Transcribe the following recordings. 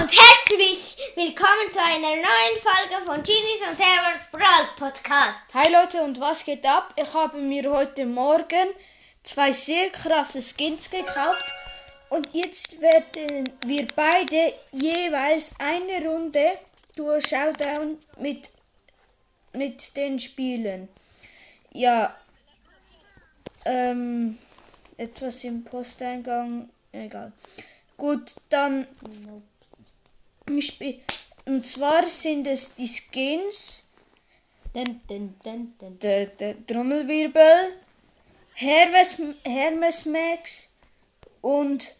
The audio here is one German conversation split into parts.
und herzlich willkommen zu einer neuen Folge von Genies und Servers Brawl Podcast. Hi Leute und was geht ab? Ich habe mir heute Morgen zwei sehr krasse Skins gekauft und jetzt werden wir beide jeweils eine Runde durch Showdown mit, mit den Spielen. Ja, ähm, etwas im Posteingang, egal. Gut, dann und zwar sind es die Skins, den, den, den, der, der Trommelwirbel, Hermes, Hermes Max und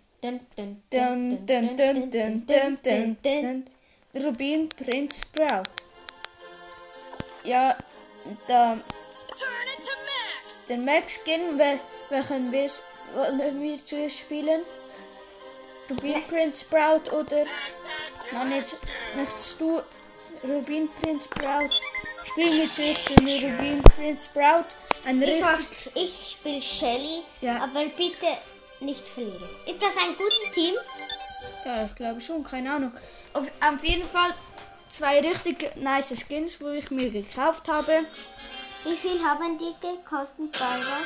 Rubin Prinz Sprout. Ja, da. Der Max Skin, welchen wir wollen wir zuerst spielen? Rubin Prinz Sprout oder nein, nicht, nicht du, Rubin Prinz Sprout. Spielen wir zuerst den Rubin Prinz Sprout. Ein Ich, richtig, ich spiele Shelly, Ja. aber bitte nicht verlieren. Ist das ein gutes Team? ja, ich glaube schon, keine Ahnung. Auf, auf jeden Fall zwei richtig nice Skins, wo ich mir gekauft habe. Wie viel haben die gekostet, Barbara?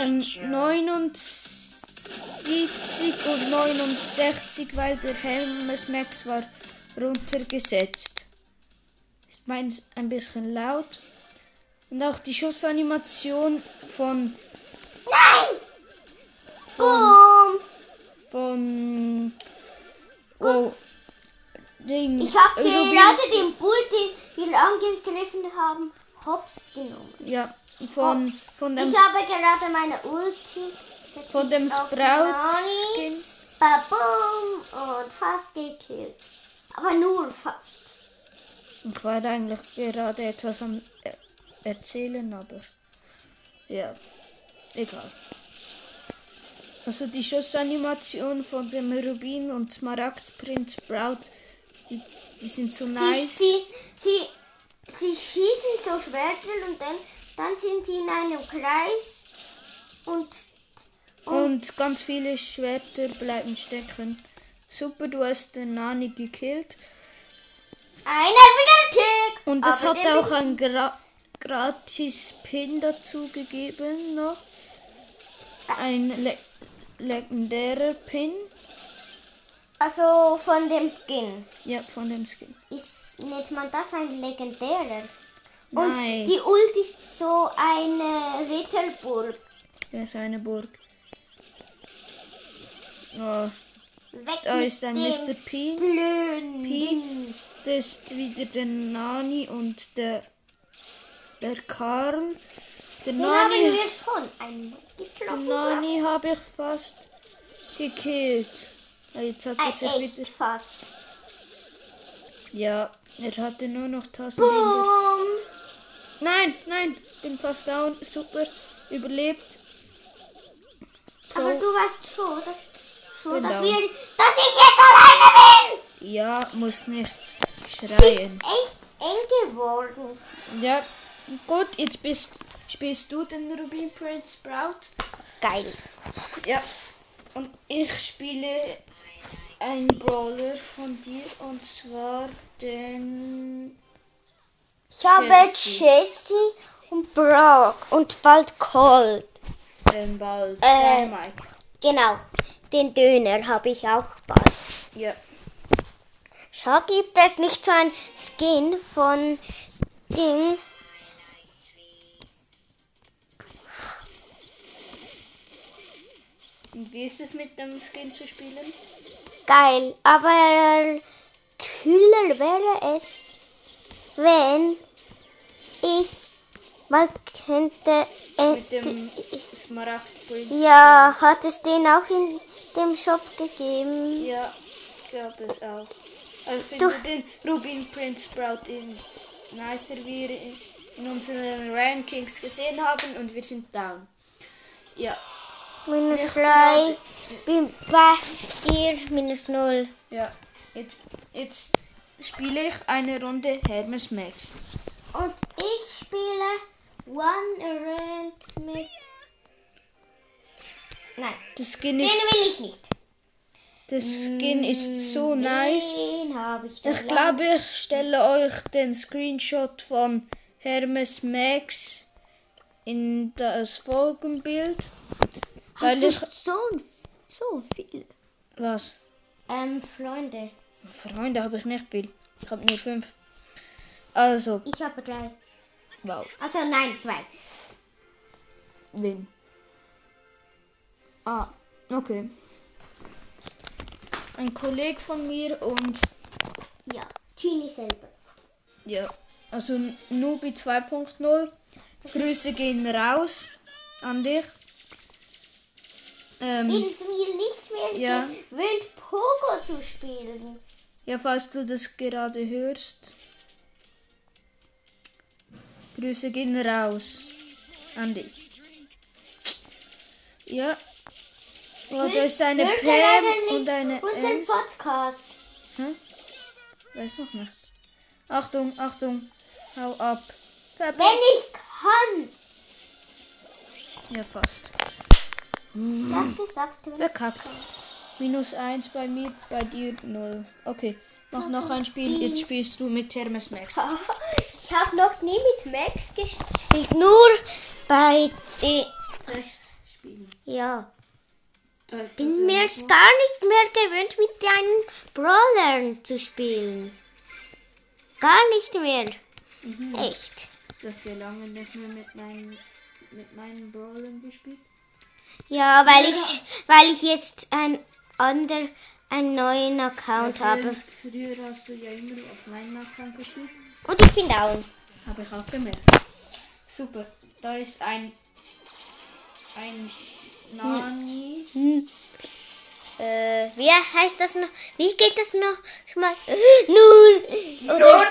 Ähm, 79 und 69, weil der Hermes Max war runtergesetzt. Ist meins ein bisschen laut. Und auch die Schussanimation von, Boom! von, oh, Ding, Ich habe Rubin- gerade den Bull, den wir angegriffen haben, hops genommen. ja, von, von dem, Ich habe gerade meine Ulti von dem auf Sprout Nani. Skin. Baboom und fast gekillt. Aber nur fast. Ich war eigentlich gerade etwas am äh, erzählen, aber ja, egal. Also die Schussanimation von dem Rubin und Smaragd Prinz Sprout, die, die sind so Sie, nice. sie, sie, sie schießen so Schwerter und dann, dann sind sie in einem Kreis und Und ganz viele Schwerter bleiben stecken. Super, du hast den Nani gekillt. einer wieder Tick. Und es hat auch ein Gra gratis Pin dazu gegeben noch. Ein le legendärer Pin. Also von dem Skin. Ja, von dem Skin. Ist, nennt man das ein legendärer? Und Nein. die Ult ist so eine Ritterburg. Ja, ist eine Burg. Oh, Weg da ist ein Mr. P. blöden P. Das ist wieder der Nani und der, der Karl. Der Den haben Nani, wir schon einmal getroffen. Nani habe ich fast gekillt. Ah, Jetzt hat er sich Äh, echt wieder. fast. Ja, er hatte nur noch 1000 in der Boom. Nein, nein, bin fast down. Super, überlebt. Aber Pro. du weißt schon, dass, schon, Bin dass, wir, dass ich jetzt alleine bin. Ja, muss nicht Ist schreien. echt eng geworden. Ja, gut, jetzt bist, spielst du den Rubin Prince Sprout. Geil. Ja, und ich spiele einen Brawler von dir und zwar den. Ich habe. Jessie und Brock und bald Colt. den Ball. Äh. Mike. Genau. Den Döner habe ich auch bald. Ja, Schau, gibt es nicht so ein Skin von Ding? und wie ist es mit dem Skin zu spielen? Geil, aber kühler wäre es, wenn ich mal könnte. Äh, Mit dem Smaragd Prince. ja, hat es den auch in dem Shop gegeben? Ja, ich glaube es auch. Also ich finde den Rubin Prince Sprout in nicer, wie wir in, unseren Rankings gesehen haben und wir sind down. Ja, Minus Ich 3, bin bei dir minus 0. ja. Jetzt, jetzt spiele ich eine Runde Hermes Max. Und ich spiele One Rank mit. Nein, Das Skin den ist, will ich nicht. Der Skin ist so nice. Den habe ich Ich glaube, ich stelle euch den Screenshot von Hermes Max in das Folgenbild. Weil ich. Hast du so, so viel. Was? Ähm, Freunde. Freunde habe ich nicht viel. Ich habe nur fünf. Also, Ich habe drei. Wow. Also nein, zwei. Wem? Ah, okay. Ein Kollege von mir und Ja. Genie selber. ja, also Nubi 2.0. Grüße gehen raus an dich. Ähm, Wenn es mir nicht mehr Ja. gewöhnt, Pogo zu spielen. ja, falls du das gerade hörst. Grüße gehen raus an dich. Ja. Oh, da ist eine Pam und eine Unseren Ems. Podcast. Hä? Weiß noch nicht. Achtung, Achtung. Hau ab. Verpasst. Wenn ich kann. Ja, fast. Hab gesagt, Verkackt. Minus 1 bei mir, bei dir 0. Okay, mach noch ein Spiel. Jetzt spielst du mit Hermes Max. Ich habe noch nie mit Max gespielt. Nur bei den. Testspiel. Ja. Bin mir jetzt gar nicht mehr gewöhnt, mit deinen Brawlern zu spielen. Gar nicht mehr. Echt. Du hast ja lange nicht mehr mit meinen, mit meinen Brawlern gespielt. Ja, weil ich, weil ich jetzt ein ander, einen neuen Account habe. Früher hast du ja immer auf meinen Account gespielt. Und ich bin down. Habe ich auch gemerkt. Super. Da ist ein. Ein Nani. Hm. Äh, wie heißt das noch? Wie geht das noch? Ich mal. Null. Oder,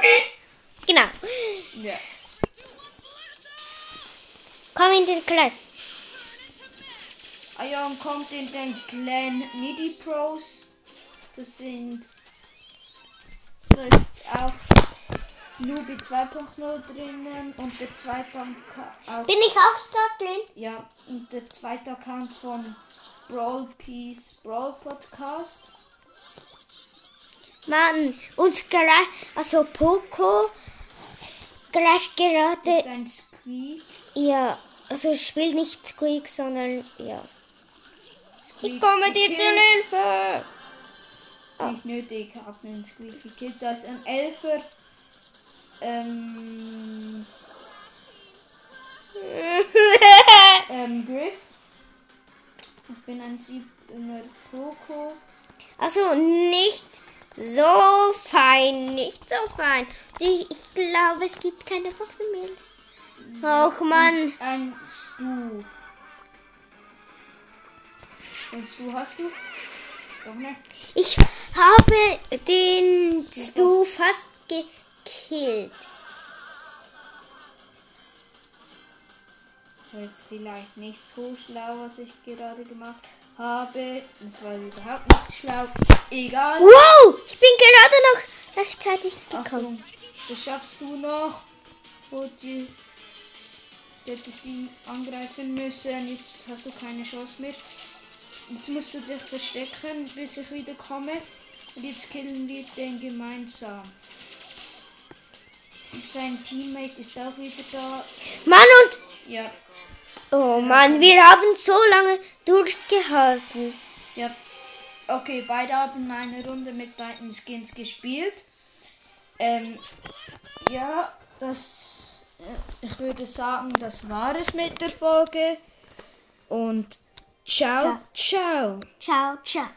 genau. Ja. Komm in den Kreis. Ion kommt in den Clan Niddy Pros. Das sind. Da ist auch Nubi 2.0 drinnen und der zweite Account. Bin ich auch dort drin? Ja, und der zweite Account von Brawl Peace Brawl Podcast. Mann, uns greift, also Poco greift gerade, Dein Squeak. ja, also spielt nicht Squeak, sondern, ja. Squeak Ich komme dir zur Hilfe. Nicht nötig, ich habe einen Squeak gekillt. Da ist ein Elfer. Ähm, ähm, Griff. Ich bin ein siebener Poco. Also nicht so fein, nicht so fein. Ich, ich glaube, es gibt keine Boxen mehr. Och Mann. Ein Stu. Den Stu hast du? Doch nicht. Ich habe den Stu fast gekillt. jetzt vielleicht nicht so schlau, was ich gerade gemacht habe. Das war überhaupt nicht schlau. Egal. Wow, ich bin gerade noch rechtzeitig gekommen. Achtung, das schaffst du noch. Wo die, du hättest ihn angreifen müssen. Jetzt hast du keine Chance mehr. Jetzt musst du dich verstecken, bis ich wieder komme. Und jetzt killen wir den gemeinsam. Sein Teammate ist auch wieder da. Mann und... Ja, Oh Mann, wir haben so lange durchgehalten. Ja. Okay, beide haben eine Runde mit beiden Skins gespielt. Ähm, ja, das. äh, Ich würde sagen, das war es mit der Folge. Und ciao, ciao. Ciao, ciao.